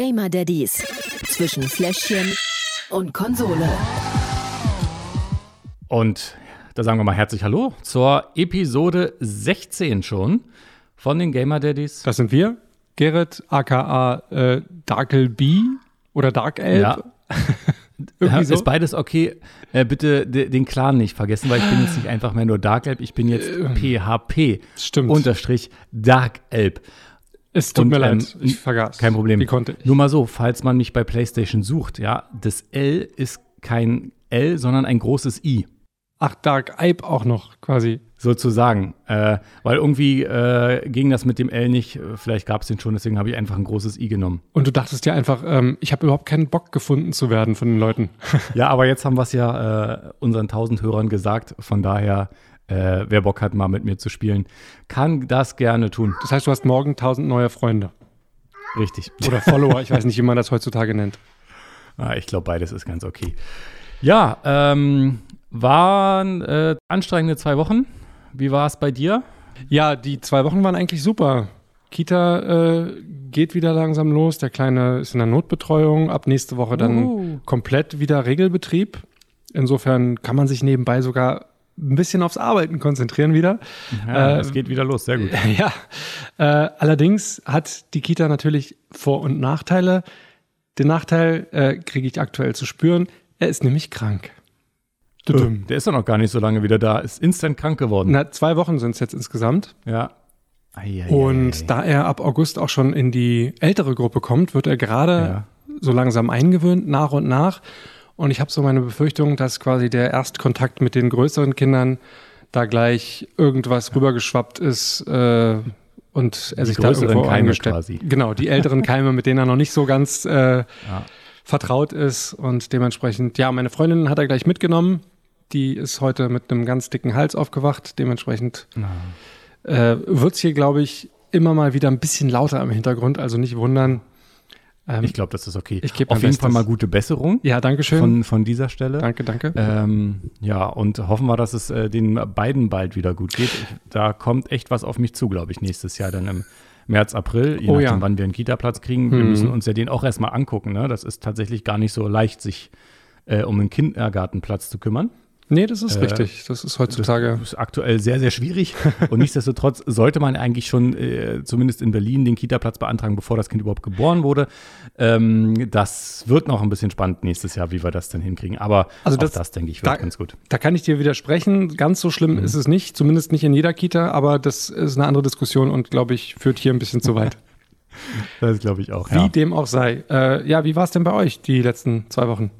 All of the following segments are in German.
Gamer Daddies zwischen Fläschchen und Konsole. Und da sagen wir mal herzlich Hallo zur Episode 16 schon von den Gamer Daddies. Das sind wir. Gerrit, aka äh, Darkel B oder Dark Elb. Ja. Irgendwie so. Ist beides okay. Äh, bitte de- den Clan nicht vergessen, weil ich bin jetzt nicht einfach mehr nur Dark Elb, ich bin jetzt PHP Stimmt. unterstrich Dark Elb. Es tut und, mir ähm, leid, ich vergaß. Kein Problem. Wie konnte ich? Nur mal so, falls man mich bei PlayStation sucht, ja, das L ist kein L, sondern ein großes I. Ach, Dark Ape auch noch quasi. Sozusagen. Äh, weil irgendwie äh, ging das mit dem L nicht. Vielleicht gab es den schon, deswegen habe ich einfach ein großes I genommen. Und du dachtest ja einfach, ähm, ich habe überhaupt keinen Bock gefunden zu werden von den Leuten. Ja, aber jetzt haben wir es ja äh, unseren 1000 Hörern gesagt. Von daher, äh, wer Bock hat, mal mit mir zu spielen, kann das gerne tun. Das heißt, du hast morgen 1000 neue Freunde. Richtig. Oder Follower, ich weiß nicht, wie man das heutzutage nennt. Ah, ich glaube, beides ist ganz okay. Ja, ähm, waren äh, anstrengende zwei Wochen. Wie war es bei dir? Ja, die zwei Wochen waren eigentlich super. Kita äh, geht wieder langsam los. Der Kleine ist in der Notbetreuung. Ab nächste Woche dann Uhu. komplett wieder Regelbetrieb. Insofern kann man sich nebenbei sogar ein bisschen aufs Arbeiten konzentrieren wieder. Ja, Äh, es geht wieder los, sehr gut. Ja, äh, allerdings hat die Kita natürlich Vor- und Nachteile. Den Nachteil äh, kriege ich aktuell zu spüren. Er ist nämlich krank. Tudum. Der ist doch noch gar nicht so lange wieder da. Ist instant krank geworden. Na, zwei Wochen sind es jetzt insgesamt. Ja. Eieiei. Und da er ab August auch schon in die ältere Gruppe kommt, wird er gerade Ja. so langsam eingewöhnt, nach und nach. Und ich habe so meine Befürchtung, dass quasi der Erstkontakt mit den größeren Kindern da gleich irgendwas rübergeschwappt ist äh, und er Die sich da irgendwo Keime eingestellt. quasi. Genau, die älteren Keime, mit denen er noch nicht so ganz äh, vertraut ist und dementsprechend, ja, meine Freundin hat er gleich mitgenommen. Die ist heute mit einem ganz dicken Hals aufgewacht. Dementsprechend äh, wird es hier, glaube ich, immer mal wieder ein bisschen lauter im Hintergrund. Also nicht wundern. Ähm, Ich glaube, das ist okay. Ich geb Auf jeden Bestes. Fall mal gute Besserung ja, danke schön. von, von dieser Stelle. danke, danke. Ähm, ja, und hoffen wir, dass es äh, den beiden bald wieder gut geht. Ich, da kommt echt was auf mich zu, glaube ich, nächstes Jahr dann im März, April, je Oh nachdem, ja. wann wir einen Kita-Platz kriegen. Wir Mhm. müssen uns ja den auch erstmal angucken. Ne? Das ist tatsächlich gar nicht so leicht, sich äh, um einen Kindergartenplatz zu kümmern. Nee, das ist äh, richtig. Das ist heutzutage. Das ist aktuell sehr, sehr schwierig. Und nichtsdestotrotz sollte man eigentlich schon äh, zumindest in Berlin den Kita-Platz beantragen, bevor das Kind überhaupt geboren wurde. Ähm, das wird noch ein bisschen spannend nächstes Jahr, wie wir das denn hinkriegen. Aber Also das- das, denke ich, wird da- ganz gut. Da kann ich dir widersprechen. Ganz so schlimm Mhm. ist es nicht. Zumindest nicht in jeder Kita. Aber das ist eine andere Diskussion und, glaube ich, führt hier ein bisschen zu weit. Das glaube ich auch. Wie dem auch sei. Äh, ja, wie war es denn bei euch die letzten zwei Wochen?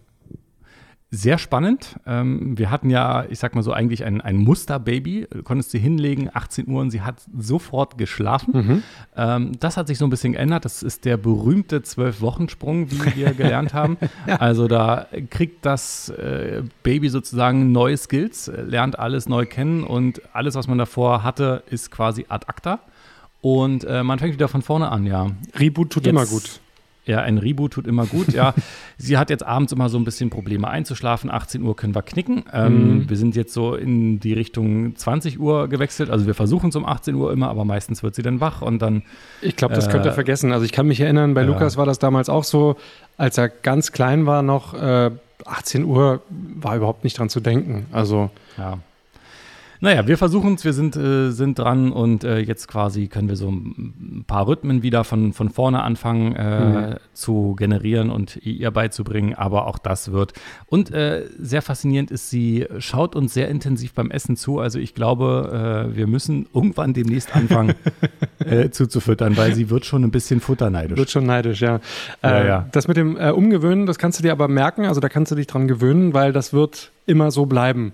Sehr spannend. Ähm, wir hatten ja, ich sag mal so, eigentlich ein, ein Musterbaby. Du konntest sie hinlegen, 18 Uhr, und sie hat sofort geschlafen. Ähm, das hat sich so ein bisschen geändert. Das ist der berühmte Zwölf-Wochen-Sprung, wie wir gelernt haben. Also da kriegt das äh, Baby sozusagen neue Skills, lernt alles neu kennen und alles, was man davor hatte, ist quasi ad acta. Und äh, man fängt wieder von vorne an, ja. Reboot tut Jetzt- immer gut. Ja, ein Reboot tut immer gut. Ja, sie hat jetzt abends immer so ein bisschen Probleme einzuschlafen. 18 Uhr können wir knicken. Ähm, Mhm. Wir sind jetzt so in die Richtung 20 Uhr gewechselt. Also wir versuchen es um 18 Uhr immer, aber meistens wird sie dann wach und dann Ich glaube, das könnt ihr Äh, vergessen. Also ich kann mich erinnern, bei ja. Lukas war das damals auch so, als er ganz klein war noch, äh, 18 Uhr war überhaupt nicht dran zu denken. Also Ja. Naja, wir versuchen es, wir sind, äh, sind dran und äh, jetzt quasi können wir so ein paar Rhythmen wieder von, von vorne anfangen äh, Mhm. zu generieren und ihr beizubringen, aber auch das wird. Und äh, sehr faszinierend ist, sie schaut uns sehr intensiv beim Essen zu. Also ich glaube, äh, wir müssen irgendwann demnächst anfangen äh, zuzufüttern, weil sie wird schon ein bisschen futterneidisch. wird schon neidisch, ja. Ja, ja. Das mit dem Umgewöhnen, das kannst du dir aber merken, also da kannst du dich dran gewöhnen, weil das wird immer so bleiben.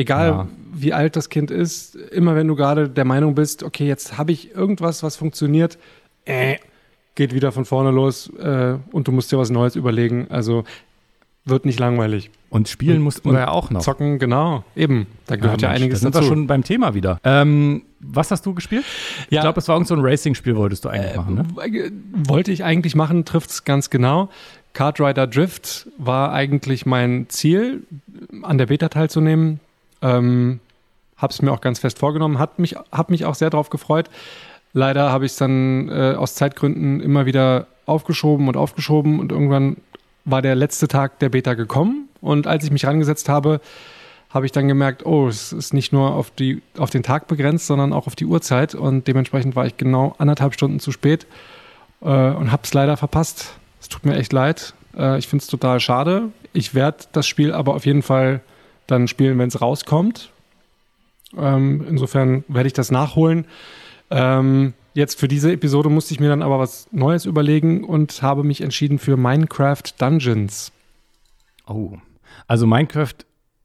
Egal Ja. wie alt das Kind ist, immer wenn du gerade der Meinung bist, okay, jetzt habe ich irgendwas, was funktioniert, äh, geht wieder von vorne los äh, und du musst dir was Neues überlegen. Also wird nicht langweilig. Und spielen Und- mussten wir ja auch noch. Zocken, genau, eben. Da gehört ja, Mensch, einiges da sind dazu. wir schon beim Thema wieder. Ähm, was hast du gespielt? Ich Ja. glaube, es war irgend so ein Racing-Spiel, wolltest du Äh, eigentlich machen, ne? W- Wollte ich eigentlich machen, trifft es ganz genau. Kart Rider Drift war eigentlich mein Ziel, an der Beta teilzunehmen. Ähm, hab's mir auch ganz fest vorgenommen, hat mich, hab mich auch sehr darauf gefreut. Leider habe ich es dann äh, aus Zeitgründen immer wieder aufgeschoben und aufgeschoben und irgendwann war der letzte Tag der Beta gekommen und als ich mich rangesetzt habe, habe ich dann gemerkt, oh, es ist nicht nur auf, die, auf den Tag begrenzt, sondern auch auf die Uhrzeit und dementsprechend war ich genau anderthalb Stunden zu spät äh, und habe es leider verpasst. Es tut mir echt leid. Äh, ich finde es total schade. Ich werde das Spiel aber auf jeden Fall dann spielen, wenn es rauskommt. Ähm, insofern werde ich das nachholen. Ähm, jetzt für diese Episode musste ich mir dann aber was Neues überlegen und habe mich entschieden für Minecraft Dungeons. Oh, also Minecraft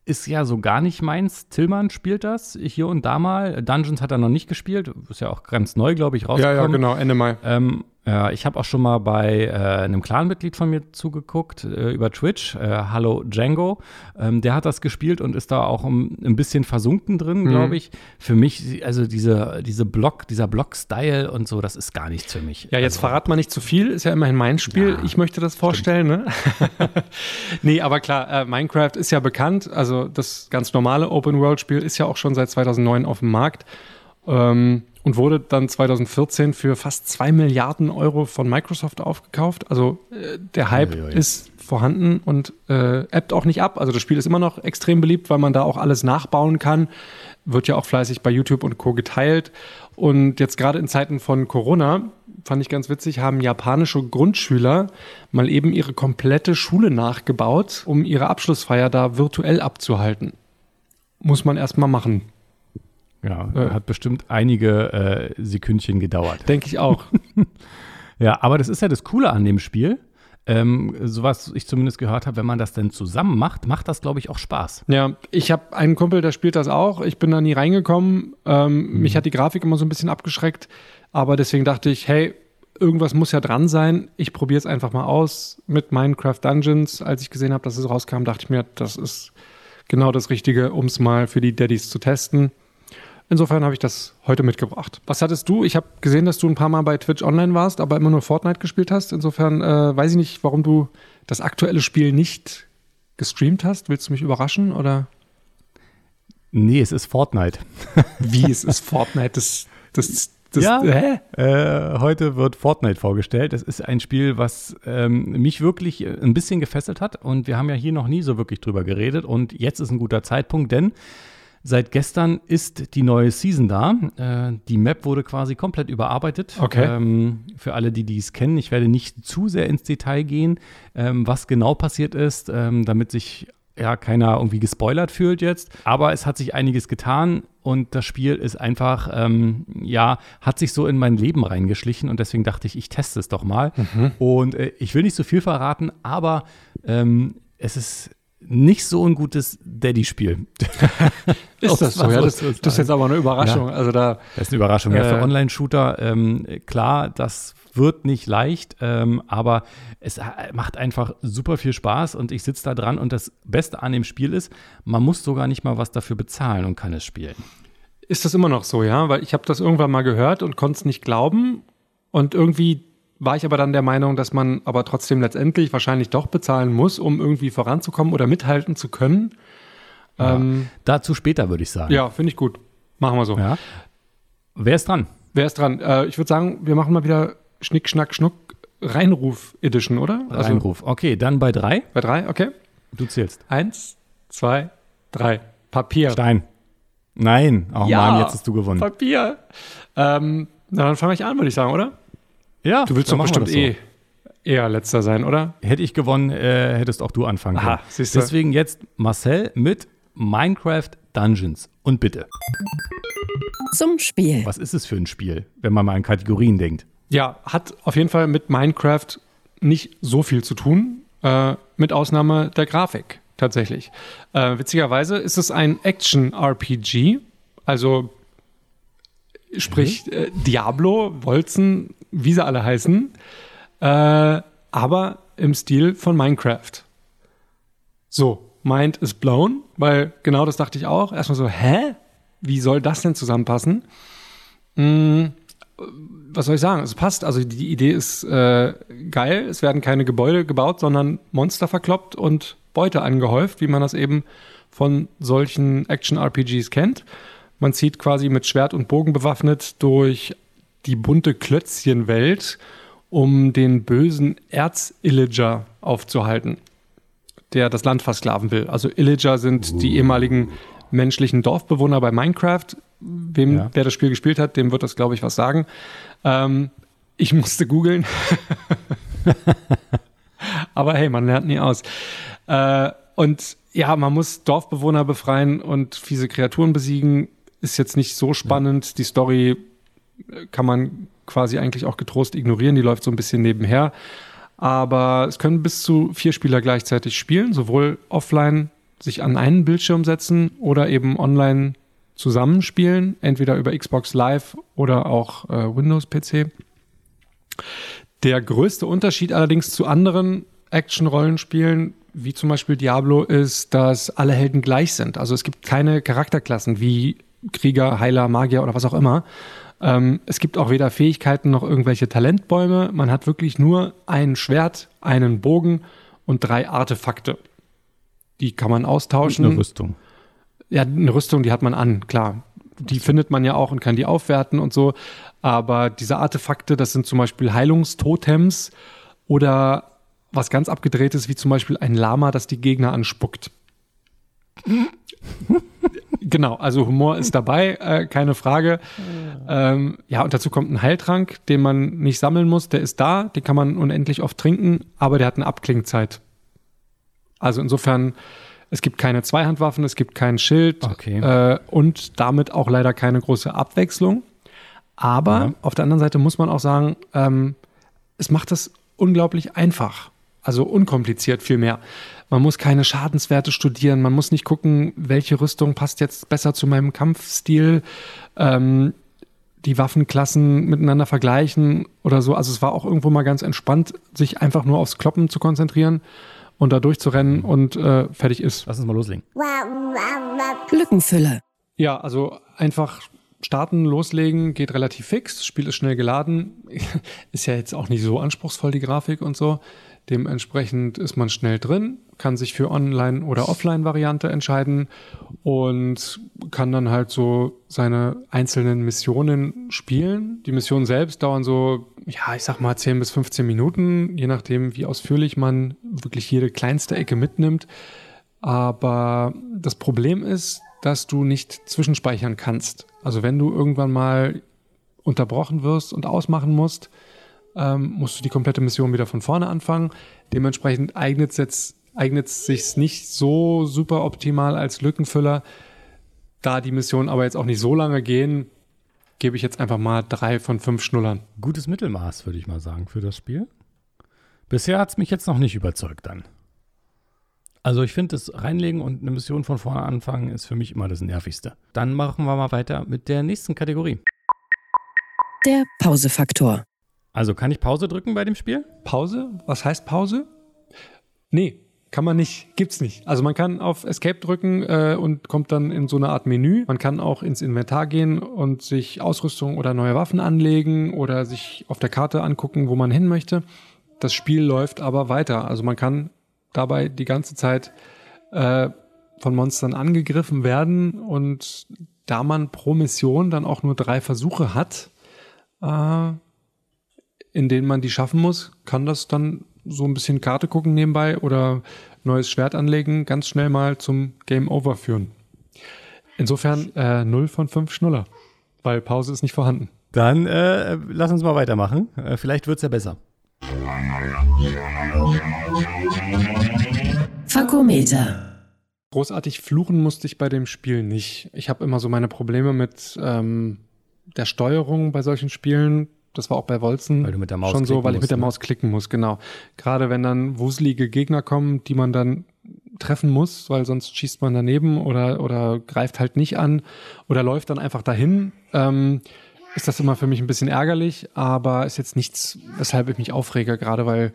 ist ja so gar nicht meins. Tillmann spielt das hier und da mal. Dungeons hat er noch nicht gespielt. Ist ja auch ganz neu, glaube ich, rausgekommen. Ja, ja, genau, Ende Mai. Ähm, ja, ich habe auch schon mal bei äh, einem Clan-Mitglied von mir zugeguckt äh, über Twitch, äh, Hallo Django. Ähm, der hat das gespielt und ist da auch um, ein bisschen versunken drin, mhm. glaube ich. Für mich, also diese, diese Block, dieser Block-Style und so, das ist gar nichts für mich. Ja, jetzt also, verrat mal nicht zu viel, ist ja immerhin mein Spiel. Ja, ich möchte das vorstellen, ne? nee, aber klar, äh, Minecraft ist ja bekannt. Also das ganz normale Open-World-Spiel ist ja auch schon seit 2009 auf dem Markt. Ähm, und wurde dann 2014 für fast zwei Milliarden Euro von Microsoft aufgekauft. Also äh, der Hype Uiuiui. ist vorhanden und äh, appt auch nicht ab. Also das Spiel ist immer noch extrem beliebt, weil man da auch alles nachbauen kann. Wird ja auch fleißig bei YouTube und Co. geteilt. Und jetzt gerade in Zeiten von Corona, fand ich ganz witzig, haben japanische Grundschüler mal eben ihre komplette Schule nachgebaut, um ihre Abschlussfeier da virtuell abzuhalten. Muss man erstmal machen. Ja, äh, hat bestimmt einige äh, Sekündchen gedauert. Denke ich auch. ja, aber das ist ja das Coole an dem Spiel. Ähm, so was ich zumindest gehört habe, wenn man das denn zusammen macht, macht das, glaube ich, auch Spaß. Ja, ich habe einen Kumpel, der spielt das auch. Ich bin da nie reingekommen. Ähm, mhm. Mich hat die Grafik immer so ein bisschen abgeschreckt. Aber deswegen dachte ich, hey, irgendwas muss ja dran sein. Ich probiere es einfach mal aus mit Minecraft Dungeons. Als ich gesehen habe, dass es rauskam, dachte ich mir, das ist genau das Richtige, um es mal für die Daddys zu testen. Insofern habe ich das heute mitgebracht. Was hattest du? Ich habe gesehen, dass du ein paar Mal bei Twitch online warst, aber immer nur Fortnite gespielt hast. Insofern äh, weiß ich nicht, warum du das aktuelle Spiel nicht gestreamt hast. Willst du mich überraschen oder? Nee, es ist Fortnite. Wie es ist Fortnite? Das, das, das, ja, äh, heute wird Fortnite vorgestellt. Es ist ein Spiel, was ähm, mich wirklich ein bisschen gefesselt hat. Und wir haben ja hier noch nie so wirklich drüber geredet. Und jetzt ist ein guter Zeitpunkt, denn Seit gestern ist die neue Season da. Äh, die Map wurde quasi komplett überarbeitet. Okay. Ähm, für alle, die dies kennen, ich werde nicht zu sehr ins Detail gehen, ähm, was genau passiert ist, ähm, damit sich ja keiner irgendwie gespoilert fühlt jetzt. Aber es hat sich einiges getan und das Spiel ist einfach, ähm, ja, hat sich so in mein Leben reingeschlichen und deswegen dachte ich, ich teste es doch mal. Mhm. Und äh, ich will nicht so viel verraten, aber ähm, es ist nicht so ein gutes Daddy-Spiel. ist das so? Ja, das, das, ist jetzt aber eine Überraschung. Ja, also da, das ist eine Überraschung. Äh, ja, für äh, Online-Shooter, ähm, klar, das wird nicht leicht, ähm, aber es macht einfach super viel Spaß und ich sitze da dran und das Beste an dem Spiel ist, man muss sogar nicht mal was dafür bezahlen und kann es spielen. Ist das immer noch so, ja? Weil ich habe das irgendwann mal gehört und konnte es nicht glauben und irgendwie war ich aber dann der Meinung, dass man aber trotzdem letztendlich wahrscheinlich doch bezahlen muss, um irgendwie voranzukommen oder mithalten zu können. Ja, ähm, dazu später, würde ich sagen. Ja, finde ich gut. Machen wir so. Ja. Wer ist dran? Wer ist dran? Äh, ich würde sagen, wir machen mal wieder Schnick, Schnack, Schnuck Reinruf Edition, oder? Also, Reinruf. Okay, dann bei drei. Bei drei, okay. Du zählst. Eins, zwei, drei. Papier. Stein. Nein. Oh ja, Mann, jetzt hast du gewonnen. Papier. Ähm, na, dann fange ich an, würde ich sagen, oder? Ja, du willst doch bestimmt so. eh eher letzter sein, oder? Hätte ich gewonnen, äh, hättest auch du anfangen können. Aha, siehst du? Deswegen jetzt Marcel mit Minecraft Dungeons. Und bitte. Zum Spiel. Was ist es für ein Spiel, wenn man mal an Kategorien denkt? Ja, hat auf jeden Fall mit Minecraft nicht so viel zu tun, äh, mit Ausnahme der Grafik tatsächlich. Äh, witzigerweise ist es ein Action-RPG, also sprich mhm. äh, Diablo, Wolzen, wie sie alle heißen, äh, aber im Stil von Minecraft. So, Mind is blown, weil genau das dachte ich auch. Erstmal so, hä? Wie soll das denn zusammenpassen? Hm, was soll ich sagen? Es passt. Also die Idee ist äh, geil. Es werden keine Gebäude gebaut, sondern Monster verkloppt und Beute angehäuft, wie man das eben von solchen Action-RPGs kennt. Man zieht quasi mit Schwert und Bogen bewaffnet durch die bunte Klötzchenwelt um den bösen Erz-Illager aufzuhalten, der das Land versklaven will. Also Illager sind uh. die ehemaligen menschlichen Dorfbewohner bei Minecraft. Wem, ja. wer das Spiel gespielt hat, dem wird das, glaube ich, was sagen. Ähm, ich musste googeln. Aber hey, man lernt nie aus. Äh, und ja, man muss Dorfbewohner befreien und fiese Kreaturen besiegen. Ist jetzt nicht so spannend. Ja. Die Story äh, kann man quasi eigentlich auch getrost ignorieren. Die läuft so ein bisschen nebenher. Aber es können bis zu vier Spieler gleichzeitig spielen, sowohl offline sich an einen Bildschirm setzen oder eben online zusammenspielen, entweder über Xbox Live oder auch äh, Windows-PC. Der größte Unterschied allerdings zu anderen Action-Rollenspielen, wie zum Beispiel Diablo, ist, dass alle Helden gleich sind. Also es gibt keine Charakterklassen wie Krieger, Heiler, Magier oder was auch immer. Ähm, es gibt auch weder Fähigkeiten noch irgendwelche Talentbäume. Man hat wirklich nur ein Schwert, einen Bogen und drei Artefakte. Die kann man austauschen. eine Rüstung. Ja, eine Rüstung, die hat man an, klar. Die findet man ja auch und kann die aufwerten und so. Aber diese Artefakte, das sind zum Beispiel Heilungstotems oder was ganz abgedrehtes, wie zum Beispiel ein Lama, das die Gegner anspuckt. Genau, also Humor ist dabei, äh, keine Frage. Ähm, ja, und dazu kommt ein Heiltrank, den man nicht sammeln muss. Der ist da, den kann man unendlich oft trinken, aber der hat eine Abklingzeit. Also insofern, es gibt keine Zweihandwaffen, es gibt kein Schild okay. äh, und damit auch leider keine große Abwechslung. Aber ja. auf der anderen Seite muss man auch sagen, ähm, es macht das unglaublich einfach. Also unkompliziert vielmehr. Man muss keine Schadenswerte studieren, man muss nicht gucken, welche Rüstung passt jetzt besser zu meinem Kampfstil, ähm, die Waffenklassen miteinander vergleichen oder so. Also es war auch irgendwo mal ganz entspannt, sich einfach nur aufs Kloppen zu konzentrieren und da durchzurennen und äh, fertig ist. Lass uns mal loslegen. Lückenfüller. Ja, also einfach starten, loslegen, geht relativ fix. Das Spiel ist schnell geladen. ist ja jetzt auch nicht so anspruchsvoll, die Grafik und so. Dementsprechend ist man schnell drin, kann sich für Online- oder Offline-Variante entscheiden und kann dann halt so seine einzelnen Missionen spielen. Die Missionen selbst dauern so, ja, ich sag mal 10 bis 15 Minuten, je nachdem, wie ausführlich man wirklich jede kleinste Ecke mitnimmt. Aber das Problem ist, dass du nicht zwischenspeichern kannst. Also wenn du irgendwann mal unterbrochen wirst und ausmachen musst, ähm, musst du die komplette Mission wieder von vorne anfangen. Dementsprechend eignet es eignet sich nicht so super optimal als Lückenfüller. Da die Missionen aber jetzt auch nicht so lange gehen, gebe ich jetzt einfach mal drei von fünf Schnullern. Gutes Mittelmaß, würde ich mal sagen, für das Spiel. Bisher hat es mich jetzt noch nicht überzeugt dann. Also ich finde, das Reinlegen und eine Mission von vorne anfangen ist für mich immer das Nervigste. Dann machen wir mal weiter mit der nächsten Kategorie. Der Pausefaktor. Also kann ich Pause drücken bei dem Spiel? Pause? Was heißt Pause? Nee, kann man nicht, gibt's nicht. Also man kann auf Escape drücken äh, und kommt dann in so eine Art Menü. Man kann auch ins Inventar gehen und sich Ausrüstung oder neue Waffen anlegen oder sich auf der Karte angucken, wo man hin möchte. Das Spiel läuft aber weiter. Also man kann dabei die ganze Zeit äh, von Monstern angegriffen werden und da man pro Mission dann auch nur drei Versuche hat, äh, in denen man die schaffen muss, kann das dann so ein bisschen Karte gucken nebenbei oder neues Schwert anlegen, ganz schnell mal zum Game Over führen. Insofern äh, 0 von 5 Schnuller, weil Pause ist nicht vorhanden. Dann äh, lass uns mal weitermachen. Äh, vielleicht wird es ja besser. Fakometer. Großartig fluchen musste ich bei dem Spiel nicht. Ich habe immer so meine Probleme mit ähm, der Steuerung bei solchen Spielen. Das war auch bei Wolzen schon so, weil ich mit der ne? Maus klicken muss, genau. Gerade wenn dann wuselige Gegner kommen, die man dann treffen muss, weil sonst schießt man daneben oder, oder greift halt nicht an oder läuft dann einfach dahin, ähm, ist das immer für mich ein bisschen ärgerlich, aber ist jetzt nichts, weshalb ich mich aufrege, gerade weil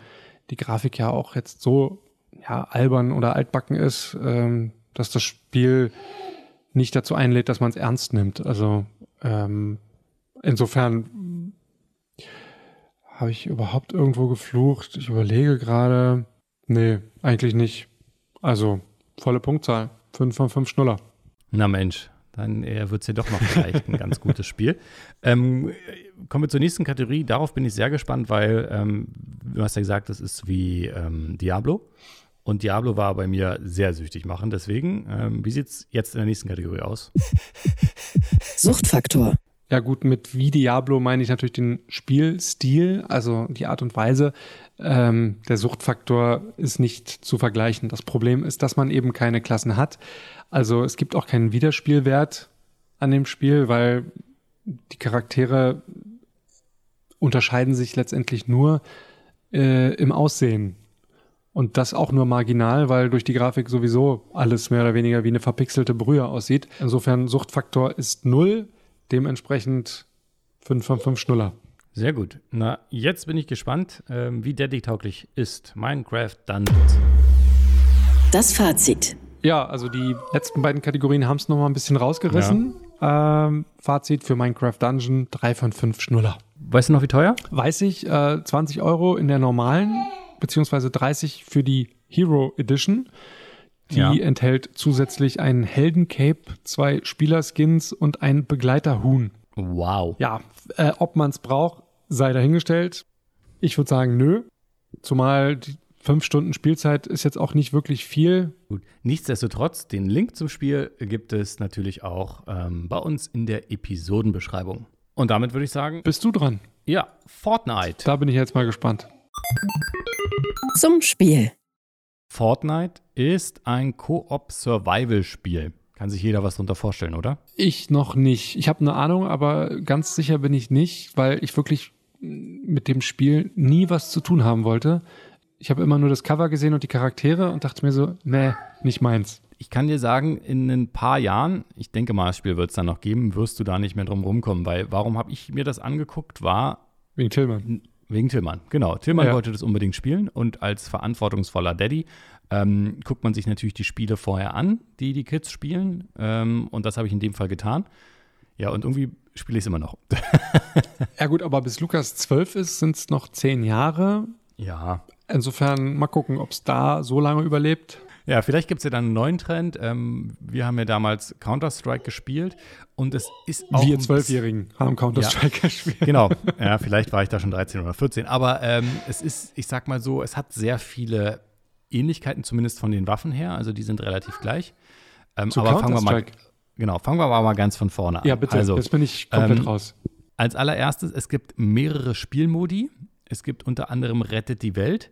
die Grafik ja auch jetzt so ja, albern oder altbacken ist, ähm, dass das Spiel nicht dazu einlädt, dass man es ernst nimmt. Also ähm, insofern habe ich überhaupt irgendwo geflucht? Ich überlege gerade. Nee, eigentlich nicht. Also, volle Punktzahl. 5 von 5 Schnuller. Na Mensch, dann äh, wird es ja doch noch vielleicht ein ganz gutes Spiel. Ähm, kommen wir zur nächsten Kategorie. Darauf bin ich sehr gespannt, weil ähm, du hast ja gesagt, das ist wie ähm, Diablo. Und Diablo war bei mir sehr süchtig machen. Deswegen, ähm, wie sieht es jetzt in der nächsten Kategorie aus? Suchtfaktor. Ja gut, mit wie Diablo meine ich natürlich den Spielstil, also die Art und Weise. Ähm, der Suchtfaktor ist nicht zu vergleichen. Das Problem ist, dass man eben keine Klassen hat. Also es gibt auch keinen Wiederspielwert an dem Spiel, weil die Charaktere unterscheiden sich letztendlich nur äh, im Aussehen. Und das auch nur marginal, weil durch die Grafik sowieso alles mehr oder weniger wie eine verpixelte Brühe aussieht. Insofern Suchtfaktor ist null. Dementsprechend 5 von 5 Schnuller. Sehr gut. Na, jetzt bin ich gespannt, ähm, wie Daddy-tauglich ist Minecraft Dungeons. Das Fazit. Ja, also die letzten beiden Kategorien haben es nochmal ein bisschen rausgerissen. Ja. Ähm, Fazit für Minecraft Dungeon, 3 von 5 Schnuller. Weißt du noch, wie teuer? Weiß ich, äh, 20 Euro in der normalen, beziehungsweise 30 für die Hero Edition. Die ja. enthält zusätzlich einen Heldencape, zwei Spielerskins und ein Begleiterhuhn. Wow. Ja, äh, ob man es braucht, sei dahingestellt. Ich würde sagen, nö. Zumal die fünf Stunden Spielzeit ist jetzt auch nicht wirklich viel. Gut. Nichtsdestotrotz, den Link zum Spiel gibt es natürlich auch ähm, bei uns in der Episodenbeschreibung. Und damit würde ich sagen. Bist du dran? Ja, Fortnite. Da bin ich jetzt mal gespannt. Zum Spiel. Fortnite ist ein Koop-Survival-Spiel. Kann sich jeder was darunter vorstellen, oder? Ich noch nicht. Ich habe eine Ahnung, aber ganz sicher bin ich nicht, weil ich wirklich mit dem Spiel nie was zu tun haben wollte. Ich habe immer nur das Cover gesehen und die Charaktere und dachte mir so, nee, nicht meins. Ich kann dir sagen, in ein paar Jahren, ich denke mal, das Spiel wird es dann noch geben, wirst du da nicht mehr drum rumkommen, weil warum habe ich mir das angeguckt, war Wegen Tillmann. Wegen Tillmann, genau. Tillmann ja. wollte das unbedingt spielen und als verantwortungsvoller Daddy ähm, guckt man sich natürlich die Spiele vorher an, die die Kids spielen. Ähm, und das habe ich in dem Fall getan. Ja, und irgendwie spiele ich es immer noch. ja, gut, aber bis Lukas zwölf ist, sind es noch zehn Jahre. Ja. Insofern mal gucken, ob es da so lange überlebt. Ja, vielleicht gibt es ja dann einen neuen Trend. Ähm, wir haben ja damals Counter-Strike gespielt und es ist auch. Wir Zwölfjährigen haben Counter-Strike ja, gespielt. Genau, ja, vielleicht war ich da schon 13 oder 14. Aber ähm, es ist, ich sag mal so, es hat sehr viele Ähnlichkeiten, zumindest von den Waffen her. Also die sind relativ gleich. Ähm, aber fangen wir mal. Genau, fangen wir mal ganz von vorne an. Ja, bitte, also, jetzt bin ich komplett ähm, raus. Als allererstes, es gibt mehrere Spielmodi. Es gibt unter anderem Rettet die Welt.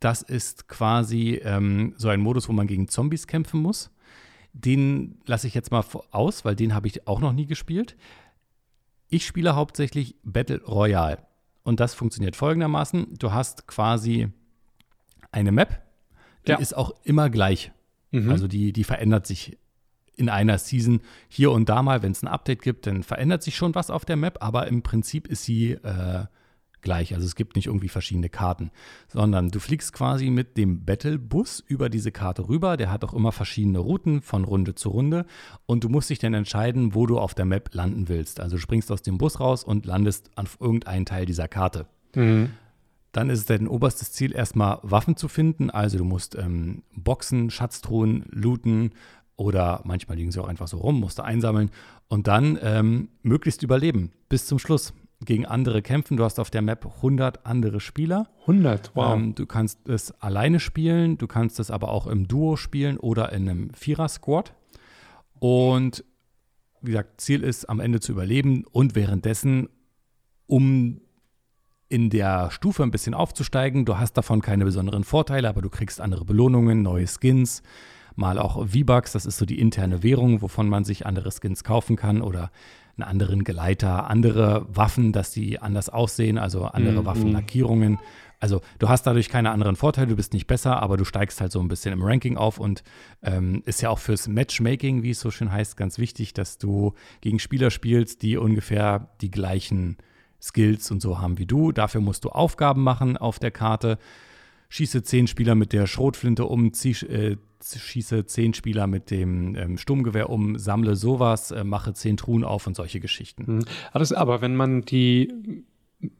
Das ist quasi ähm, so ein Modus, wo man gegen Zombies kämpfen muss. Den lasse ich jetzt mal aus, weil den habe ich auch noch nie gespielt. Ich spiele hauptsächlich Battle Royale. Und das funktioniert folgendermaßen. Du hast quasi eine Map, die ja. ist auch immer gleich. Mhm. Also die, die verändert sich in einer Season hier und da mal, wenn es ein Update gibt, dann verändert sich schon was auf der Map, aber im Prinzip ist sie äh, gleich. Also es gibt nicht irgendwie verschiedene Karten, sondern du fliegst quasi mit dem Battle-Bus über diese Karte rüber. Der hat auch immer verschiedene Routen von Runde zu Runde und du musst dich dann entscheiden, wo du auf der Map landen willst. Also du springst aus dem Bus raus und landest an irgendeinen Teil dieser Karte. Mhm. Dann ist es dein oberstes Ziel, erstmal Waffen zu finden. Also du musst ähm, Boxen, Schatztruhen, looten oder manchmal liegen sie auch einfach so rum, musst du einsammeln und dann ähm, möglichst überleben bis zum Schluss gegen andere kämpfen. Du hast auf der Map 100 andere Spieler. 100, wow. Ähm, du kannst es alleine spielen, du kannst es aber auch im Duo spielen oder in einem Vierer-Squad. Und wie gesagt, Ziel ist, am Ende zu überleben und währenddessen, um in der Stufe ein bisschen aufzusteigen. Du hast davon keine besonderen Vorteile, aber du kriegst andere Belohnungen, neue Skins, mal auch V-Bucks, das ist so die interne Währung, wovon man sich andere Skins kaufen kann oder einen anderen Geleiter, andere Waffen, dass die anders aussehen, also andere mhm. Waffenlackierungen. Also du hast dadurch keine anderen Vorteile, du bist nicht besser, aber du steigst halt so ein bisschen im Ranking auf und ähm, ist ja auch fürs Matchmaking, wie es so schön heißt, ganz wichtig, dass du gegen Spieler spielst, die ungefähr die gleichen Skills und so haben wie du. Dafür musst du Aufgaben machen auf der Karte. Schieße zehn Spieler mit der Schrotflinte um, zieh, äh, schieße zehn Spieler mit dem ähm, Sturmgewehr um, sammle sowas, äh, mache zehn Truhen auf und solche Geschichten. Mhm. Alles, aber wenn man die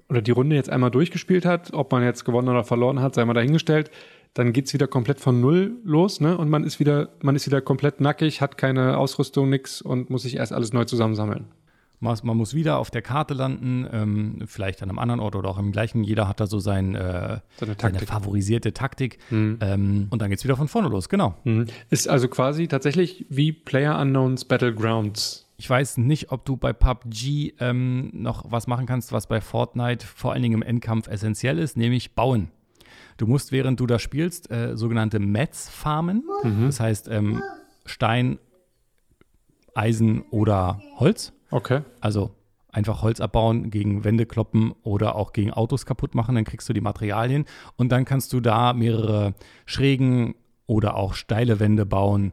oder die Runde jetzt einmal durchgespielt hat, ob man jetzt gewonnen oder verloren hat, sei mal dahingestellt, dann geht es wieder komplett von null los, ne? Und man ist wieder, man ist wieder komplett nackig, hat keine Ausrüstung, nix und muss sich erst alles neu zusammensammeln. Man, muss wieder auf der Karte landen, ähm, vielleicht an einem anderen Ort oder auch im gleichen. Jeder hat da so sein, äh, seine, seine, favorisierte Taktik. Mhm. Ähm, und dann geht es wieder von vorne los, genau. Mhm. Ist also quasi tatsächlich wie Player Unknowns Battlegrounds. Ich weiß nicht, ob du bei PUBG ähm, noch was machen kannst, was bei Fortnite vor allen Dingen im Endkampf essentiell ist, nämlich bauen. Du musst, während du da spielst, äh, sogenannte Mets farmen. Mhm. Das heißt ähm, Stein, Eisen oder Holz. Okay. Also einfach Holz abbauen, gegen Wände kloppen oder auch gegen Autos kaputt machen, dann kriegst du die Materialien und dann kannst du da mehrere schrägen oder auch steile Wände bauen,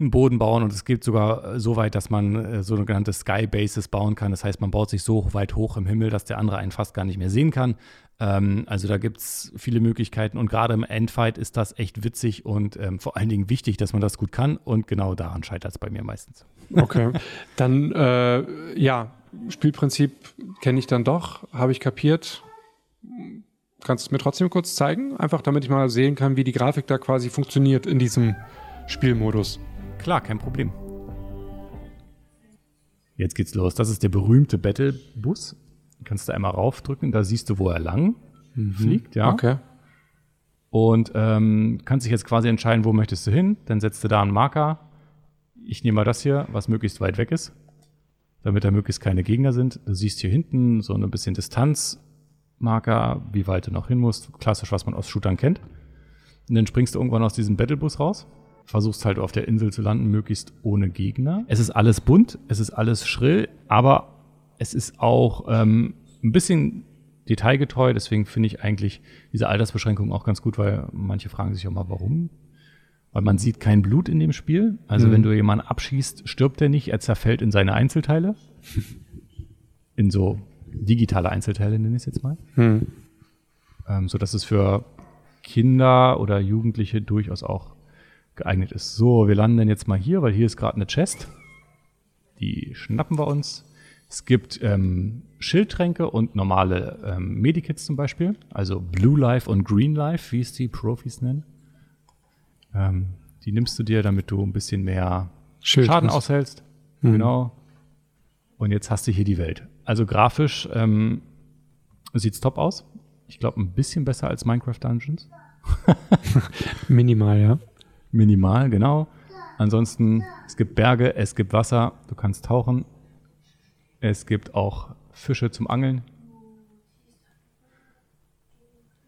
einen Boden bauen und es geht sogar äh, so weit, dass man äh, sogenannte Sky Bases bauen kann. Das heißt, man baut sich so weit hoch im Himmel, dass der andere einen fast gar nicht mehr sehen kann. Ähm, also da gibt es viele Möglichkeiten und gerade im Endfight ist das echt witzig und ähm, vor allen Dingen wichtig, dass man das gut kann und genau daran scheitert es bei mir meistens. Okay, dann äh, ja, Spielprinzip kenne ich dann doch, habe ich kapiert. Kannst du es mir trotzdem kurz zeigen? Einfach damit ich mal sehen kann, wie die Grafik da quasi funktioniert in diesem Spielmodus. Klar, kein Problem. Jetzt geht's los. Das ist der berühmte Battle-Bus. Kannst du einmal raufdrücken, da siehst du, wo er lang mhm. fliegt, ja. Okay. Und ähm, kannst dich jetzt quasi entscheiden, wo möchtest du hin. Dann setzt du da einen Marker. Ich nehme mal das hier, was möglichst weit weg ist, damit da möglichst keine Gegner sind. Du siehst hier hinten so ein bisschen Distanzmarker, wie weit du noch hin musst. Klassisch, was man aus Shootern kennt. Und dann springst du irgendwann aus diesem Battlebus raus. Versuchst halt auf der Insel zu landen, möglichst ohne Gegner. Es ist alles bunt, es ist alles schrill, aber es ist auch ähm, ein bisschen detailgetreu, deswegen finde ich eigentlich diese Altersbeschränkung auch ganz gut, weil manche fragen sich auch mal, warum. Weil man sieht kein Blut in dem Spiel. Also mhm. wenn du jemanden abschießt, stirbt er nicht, er zerfällt in seine Einzelteile. in so digitale Einzelteile nenne ich es jetzt mal. Mhm. Ähm, so dass es für Kinder oder Jugendliche durchaus auch geeignet ist. So, wir landen jetzt mal hier, weil hier ist gerade eine Chest. Die schnappen wir uns. Es gibt ähm, Schildtränke und normale ähm, Medikits zum Beispiel, also Blue Life und Green Life, wie es die Profis nennen. Ähm, die nimmst du dir, damit du ein bisschen mehr Schild Schaden was. aushältst. Mhm. Genau. Und jetzt hast du hier die Welt. Also grafisch ähm, sieht's top aus. Ich glaube, ein bisschen besser als Minecraft Dungeons. Minimal, ja. Minimal, genau. Ansonsten, es gibt Berge, es gibt Wasser, du kannst tauchen, es gibt auch Fische zum Angeln.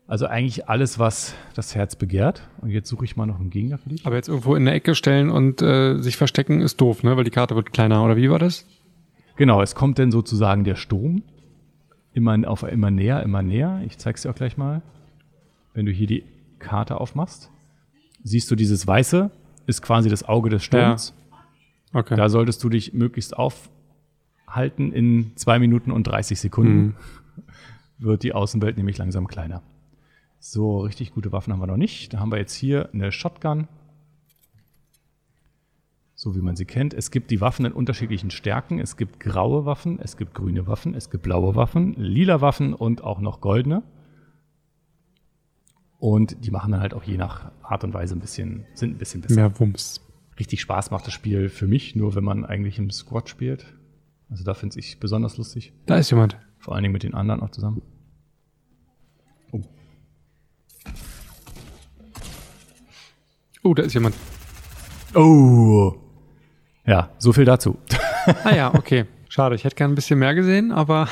Also eigentlich alles, was das Herz begehrt. Und jetzt suche ich mal noch einen Gegner für dich. Aber jetzt irgendwo in der Ecke stellen und äh, sich verstecken ist doof, ne? Weil die Karte wird kleiner, oder wie war das? Genau, es kommt dann sozusagen der Sturm. Immer, auf, immer näher, immer näher. Ich zeige es dir auch gleich mal. Wenn du hier die Karte aufmachst, siehst du dieses Weiße, ist quasi das Auge des Sturms. Ja. Okay. Da solltest du dich möglichst auf, halten in zwei Minuten und 30 Sekunden, mhm. wird die Außenwelt nämlich langsam kleiner. So, richtig gute Waffen haben wir noch nicht. Da haben wir jetzt hier eine Shotgun. So wie man sie kennt. Es gibt die Waffen in unterschiedlichen Stärken. Es gibt graue Waffen, es gibt grüne Waffen, es gibt blaue Waffen, lila Waffen und auch noch goldene. Und die machen dann halt auch je nach Art und Weise ein bisschen, sind ein bisschen besser. Mehr Wumms. Richtig Spaß macht das Spiel für mich, nur wenn man eigentlich im Squad spielt. Also da finde ich besonders lustig. Da ist jemand. Vor allen Dingen mit den anderen auch zusammen. Oh. Oh, da ist jemand. Oh. Ja, so viel dazu. ah ja, okay. Schade, ich hätte gern ein bisschen mehr gesehen, aber.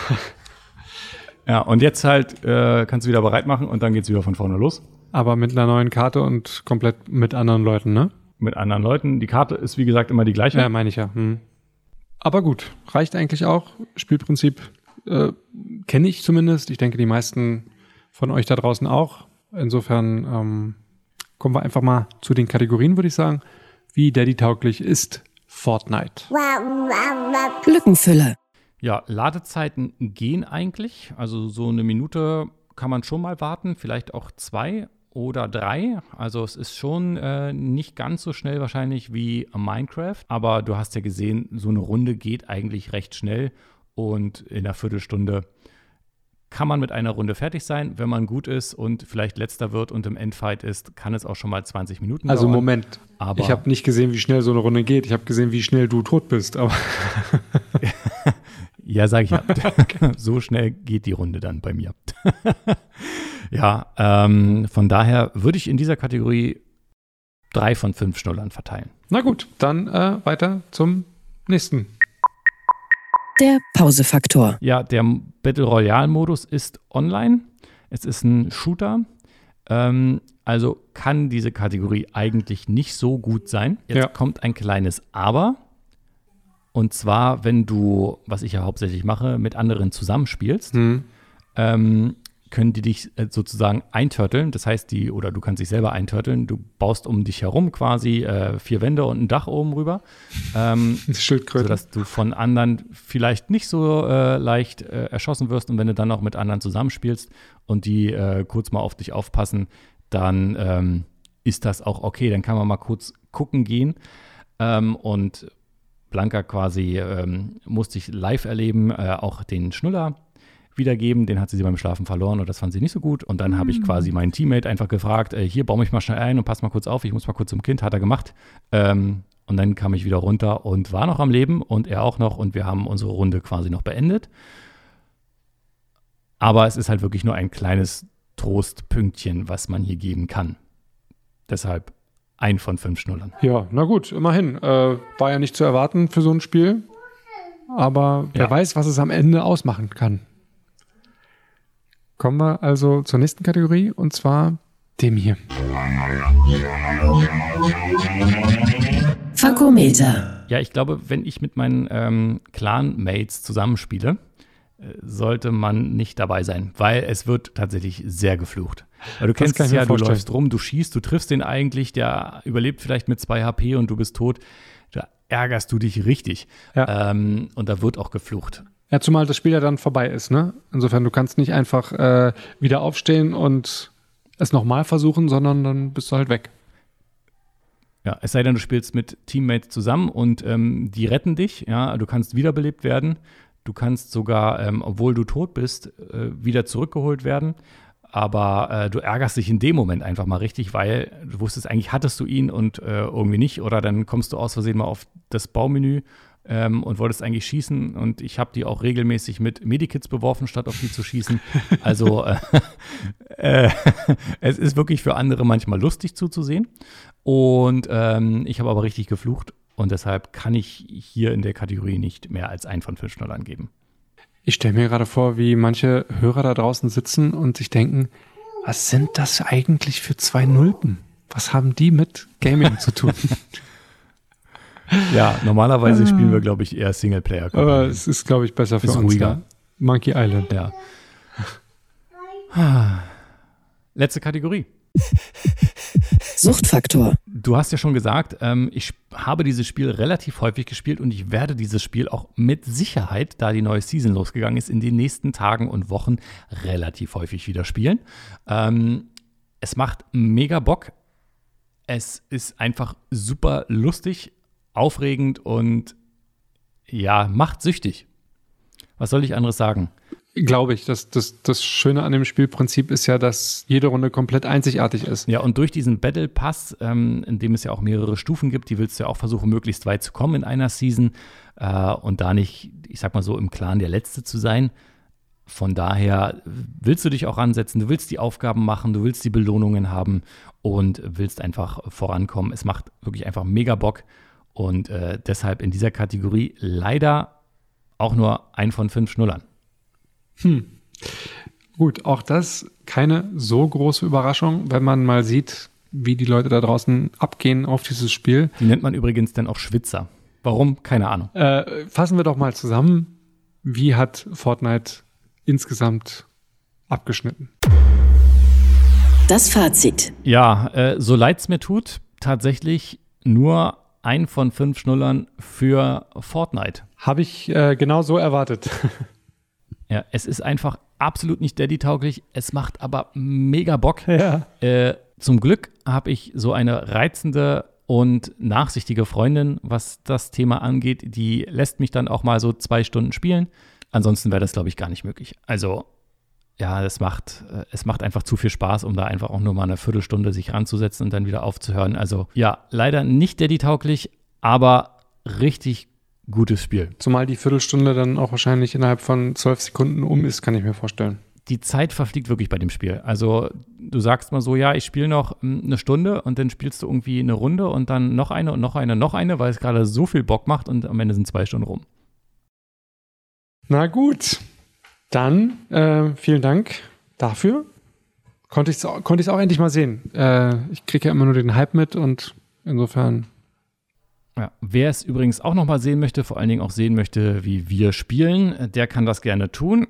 Ja, und jetzt halt äh, kannst du wieder bereit machen und dann geht's wieder von vorne los. Aber mit einer neuen Karte und komplett mit anderen Leuten, ne? Mit anderen Leuten. Die Karte ist wie gesagt immer die gleiche. Ja, meine ich ja. Hm. Aber gut, reicht eigentlich auch. Spielprinzip äh, kenne ich zumindest. Ich denke, die meisten von euch da draußen auch. Insofern ähm, kommen wir einfach mal zu den Kategorien, würde ich sagen. Wie Daddy-tauglich ist Fortnite? Glückenfülle. Ja, Ladezeiten gehen eigentlich. Also so eine Minute kann man schon mal warten, vielleicht auch zwei oder drei. Also es ist schon äh, nicht ganz so schnell wahrscheinlich wie Minecraft, aber du hast ja gesehen, so eine Runde geht eigentlich recht schnell und in einer Viertelstunde kann man mit einer Runde fertig sein. Wenn man gut ist und vielleicht letzter wird und im Endfight ist, kann es auch schon mal 20 Minuten also dauern. Also Moment, aber ich habe nicht gesehen, wie schnell so eine Runde geht. Ich habe gesehen, wie schnell du tot bist. Aber ja, sage ich ja. so schnell geht die Runde dann bei mir. ja, ähm, von daher würde ich in dieser Kategorie drei von fünf Schnullern verteilen. Na gut, dann äh, weiter zum nächsten. Der Pausefaktor. Ja, der Battle Royale-Modus ist online. Es ist ein Shooter. Ähm, also kann diese Kategorie eigentlich nicht so gut sein. Jetzt ja. kommt ein kleines Aber. Und zwar, wenn du, was ich ja hauptsächlich mache, mit anderen zusammenspielst, mhm. ähm, können die dich äh, sozusagen eintörteln. Das heißt, die, oder du kannst dich selber eintörteln. Du baust um dich herum quasi äh, vier Wände und ein Dach oben rüber. Ähm, Schildkröte. Sodass du von anderen vielleicht nicht so äh, leicht äh, erschossen wirst. Und wenn du dann auch mit anderen zusammenspielst und die äh, kurz mal auf dich aufpassen, dann ähm, ist das auch okay. Dann kann man mal kurz gucken gehen. Ähm, und Blanca quasi ähm, musste ich live erleben, äh, auch den Schnuller wiedergeben. Den hat sie beim Schlafen verloren und das fand sie nicht so gut. Und dann mhm. habe ich quasi meinen Teammate einfach gefragt, äh, hier, baue mich mal schnell ein und pass mal kurz auf, ich muss mal kurz zum Kind, hat er gemacht. Ähm, und dann kam ich wieder runter und war noch am Leben und er auch noch und wir haben unsere Runde quasi noch beendet. Aber es ist halt wirklich nur ein kleines Trostpünktchen, was man hier geben kann. Deshalb ein von fünf Schnullern. Ja, na gut, immerhin. Äh, war ja nicht zu erwarten für so ein Spiel. Aber wer ja. weiß, was es am Ende ausmachen kann. Kommen wir also zur nächsten Kategorie und zwar dem hier. Fakometer. Ja, ich glaube, wenn ich mit meinen ähm, Clan-Mates zusammenspiele, sollte man nicht dabei sein, weil es wird tatsächlich sehr geflucht. Weil du kennst es ja, du läufst rum, du schießt, du triffst den eigentlich, der überlebt vielleicht mit zwei HP und du bist tot. Da ärgerst du dich richtig. Ja. Ähm, und da wird auch geflucht. Ja, zumal das Spiel ja dann vorbei ist, ne? Insofern, du kannst nicht einfach äh, wieder aufstehen und es nochmal versuchen, sondern dann bist du halt weg. Ja, es sei denn, du spielst mit Teammates zusammen und ähm, die retten dich, ja, du kannst wiederbelebt werden. Du kannst sogar, ähm, obwohl du tot bist, äh, wieder zurückgeholt werden. Aber äh, du ärgerst dich in dem Moment einfach mal richtig, weil du wusstest, eigentlich hattest du ihn und äh, irgendwie nicht. Oder dann kommst du aus Versehen mal auf das Baumenü ähm, und wolltest eigentlich schießen und ich habe die auch regelmäßig mit Medikits beworfen, statt auf die zu schießen. Also äh, äh, es ist wirklich für andere manchmal lustig zuzusehen. Und ähm, ich habe aber richtig geflucht und deshalb kann ich hier in der Kategorie nicht mehr als ein von fünf Schnullern geben. Ich stelle mir gerade vor, wie manche Hörer da draußen sitzen und sich denken, was sind das eigentlich für zwei Nulpen? Was haben die mit Gaming zu tun? Ja, normalerweise spielen wir, glaube ich, eher Singleplayer. Aber es ist, glaube ich, besser für ist uns. Ruhiger. Da. Monkey Island. Ja. Letzte Kategorie. Suchtfaktor. Du hast ja schon gesagt, ähm, ich habe dieses Spiel relativ häufig gespielt und ich werde dieses Spiel auch mit Sicherheit, da die neue Season losgegangen ist, in den nächsten Tagen und Wochen relativ häufig wieder spielen. Ähm, es macht mega Bock. Es ist einfach super lustig aufregend und ja, macht süchtig. Was soll ich anderes sagen? Glaube ich. Das, das, das Schöne an dem Spielprinzip ist ja, dass jede Runde komplett einzigartig ist. Ja, und durch diesen Battle Pass, ähm, in dem es ja auch mehrere Stufen gibt, die willst du ja auch versuchen, möglichst weit zu kommen in einer Season äh, und da nicht, ich sag mal so, im Clan der Letzte zu sein. Von daher willst du dich auch ansetzen, du willst die Aufgaben machen, du willst die Belohnungen haben und willst einfach vorankommen. Es macht wirklich einfach mega Bock. Und äh, deshalb in dieser Kategorie leider auch nur ein von fünf Schnullern. Hm. Gut, auch das keine so große Überraschung, wenn man mal sieht, wie die Leute da draußen abgehen auf dieses Spiel. Die nennt man übrigens dann auch Schwitzer. Warum? Keine Ahnung. Äh, fassen wir doch mal zusammen. Wie hat Fortnite insgesamt abgeschnitten? Das Fazit. Ja, äh, so leid es mir tut, tatsächlich nur ein von fünf Schnullern für Fortnite. Habe ich äh, genau so erwartet. ja, es ist einfach absolut nicht Daddy-tauglich. Es macht aber mega Bock. Ja. Äh, zum Glück habe ich so eine reizende und nachsichtige Freundin, was das Thema angeht. Die lässt mich dann auch mal so zwei Stunden spielen. Ansonsten wäre das, glaube ich, gar nicht möglich. Also ja, es macht, äh, es macht einfach zu viel Spaß, um da einfach auch nur mal eine Viertelstunde sich ranzusetzen und dann wieder aufzuhören. Also ja, leider nicht Daddy-tauglich, aber richtig gutes Spiel. Zumal die Viertelstunde dann auch wahrscheinlich innerhalb von zwölf Sekunden um ist, kann ich mir vorstellen. Die Zeit verfliegt wirklich bei dem Spiel. Also du sagst mal so, ja, ich spiele noch hm, eine Stunde und dann spielst du irgendwie eine Runde und dann noch eine und noch eine, noch eine, weil es gerade so viel Bock macht und am Ende sind zwei Stunden rum. Na gut, dann äh, vielen Dank dafür. Konnte ich es konnte auch endlich mal sehen. Äh, ich kriege ja immer nur den Hype mit und insofern ja. Wer es übrigens auch noch mal sehen möchte, vor allen Dingen auch sehen möchte, wie wir spielen, der kann das gerne tun.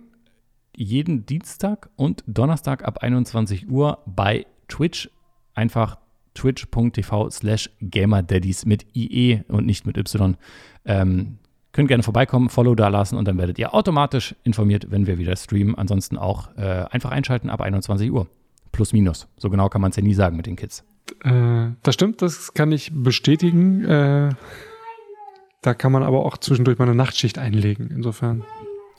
Jeden Dienstag und Donnerstag ab 21 Uhr bei Twitch. Einfach twitch.tv slash gamerdaddies mit IE und nicht mit Y. Ähm, könnt gerne vorbeikommen, Follow da lassen und dann werdet ihr automatisch informiert, wenn wir wieder streamen. Ansonsten auch äh, einfach einschalten ab 21 Uhr. Plus, minus. So genau kann man es ja nie sagen mit den Kids. Äh, das stimmt, das kann ich bestätigen. Äh, da kann man aber auch zwischendurch mal eine Nachtschicht einlegen, insofern.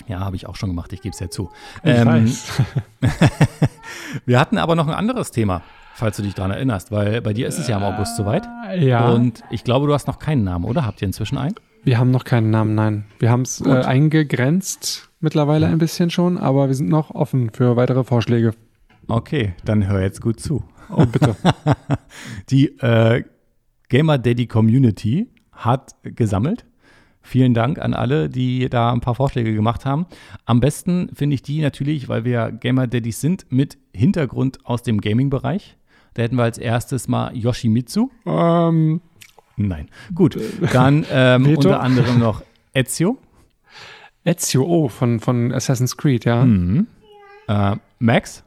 Ja, habe ich auch schon gemacht, ich gebe es ja zu. Ich ähm, weiß. wir hatten aber noch ein anderes Thema, falls du dich daran erinnerst, weil bei dir ist es ja im August soweit. Äh, ja. Und ich glaube, du hast noch keinen Namen, oder? Habt ihr inzwischen einen? Wir haben noch keinen Namen, nein. Wir haben es äh, eingegrenzt mittlerweile ein bisschen schon, aber wir sind noch offen für weitere Vorschläge. Okay, dann hör jetzt gut zu. Oh, bitte. Die äh, Gamer Daddy Community hat gesammelt. Vielen Dank an alle, die da ein paar Vorschläge gemacht haben. Am besten finde ich die natürlich, weil wir Gamer Daddies sind, mit Hintergrund aus dem Gaming-Bereich. Da hätten wir als erstes mal Yoshimitsu. Ähm, Nein. Gut, dann ähm, unter anderem noch Ezio. Ezio, oh, von, von Assassin's Creed, ja. Mhm. Äh, Max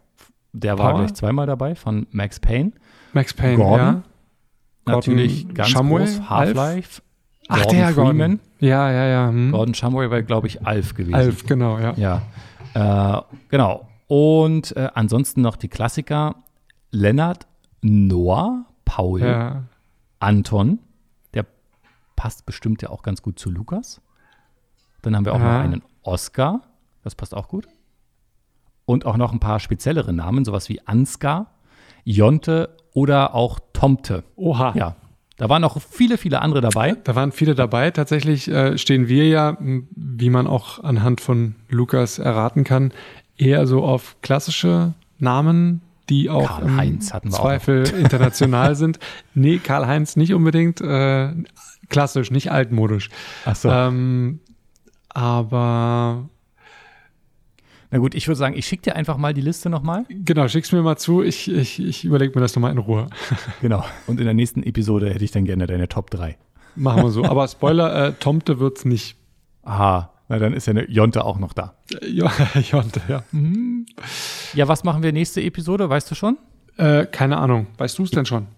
der Power? war gleich zweimal dabei von Max Payne. Max Payne, Gordon, ja. Natürlich ganz Shamway, groß, Half-Life. Ach, Gordon der Freeman. Gordon. Ja, ja, ja. Hm. Gordon Shumway war, glaube ich, Alf gewesen. Alf, genau, ja. Ja, äh, genau. Und äh, ansonsten noch die Klassiker. Lennart, Noah, Paul, ja. Anton. Der passt bestimmt ja auch ganz gut zu Lukas. Dann haben wir auch Ja. noch einen Oscar. Das passt auch gut. Und auch noch ein paar speziellere Namen, sowas wie Ansgar, Jonte oder auch Tomte. Oha. Ja, da waren noch viele, viele andere dabei. Da waren viele dabei. Tatsächlich äh, stehen wir ja, wie man auch anhand von Lukas erraten kann, eher so auf klassische Namen, die auch im hatten wir auch Zweifel international sind. Nee, Karl-Heinz nicht unbedingt. Äh, klassisch, nicht altmodisch. Ach so. Ähm, aber Na gut, ich würde sagen, ich schicke dir einfach mal die Liste nochmal. genau, schick's mir mal zu. Ich, ich, ich überlege mir das nochmal in Ruhe. Genau. Und in der nächsten Episode hätte ich dann gerne deine Top 3. Machen wir so. Aber Spoiler, äh, Tomte wird's nicht. Aha, na dann ist ja eine Jonte auch noch da. Äh, Jo- Jonte, ja. Mhm. Ja, was machen wir nächste Episode? Weißt du schon? Äh, keine Ahnung. Weißt du es denn schon?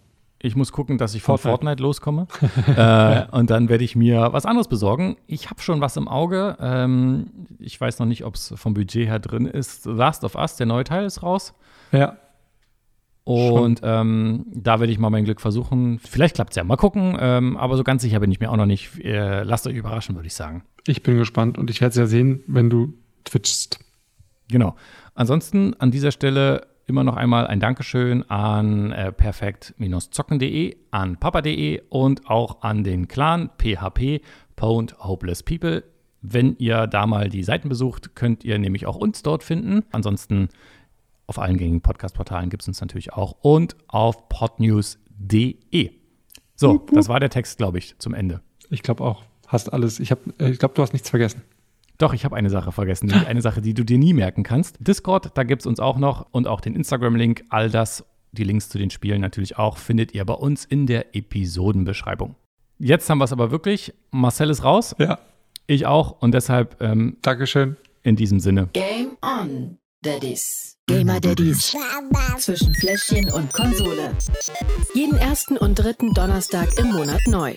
Ich muss gucken, dass ich von Fortnite. Fortnite, loskomme. äh, und dann werde ich mir was anderes besorgen. Ich habe schon was im Auge. Ähm, ich weiß noch nicht, ob es vom Budget her drin ist. The Last of Us, der neue Teil ist raus. Ja. Und ähm, da werde ich mal mein Glück versuchen. Vielleicht klappt es ja. Mal gucken. Ähm, aber so ganz sicher bin ich mir auch noch nicht. Äh, lasst euch überraschen, würde ich sagen. Ich bin gespannt und ich werde es ja sehen, wenn du twitchst. Genau. Ansonsten an dieser Stelle immer noch einmal ein Dankeschön an äh, perfekt-zocken.de, an papa.de und auch an den Clan PHP, Pwned Hopeless People. Wenn ihr da mal die Seiten besucht, könnt ihr nämlich auch uns dort finden. Ansonsten auf allen gängigen Podcast-Portalen gibt es uns natürlich auch und auf podnews.de. So, das war der Text, glaube ich, zum Ende. Ich glaube auch. Hast alles. Ich, hab, äh, ich glaube, du hast nichts vergessen. Doch, ich habe eine Sache vergessen, eine Sache, die du dir nie merken kannst. Discord, da gibt es uns auch noch und auch den Instagram-Link. All das, die Links zu den Spielen natürlich auch, findet ihr bei uns in der Episodenbeschreibung. Jetzt haben wir es aber wirklich. Marcel ist raus, Ja. ich auch und deshalb ähm, Dankeschön. in diesem Sinne. Game on, Daddies. Gamer Daddies. Zwischen Fläschchen und Konsole. Jeden ersten und dritten Donnerstag im Monat neu.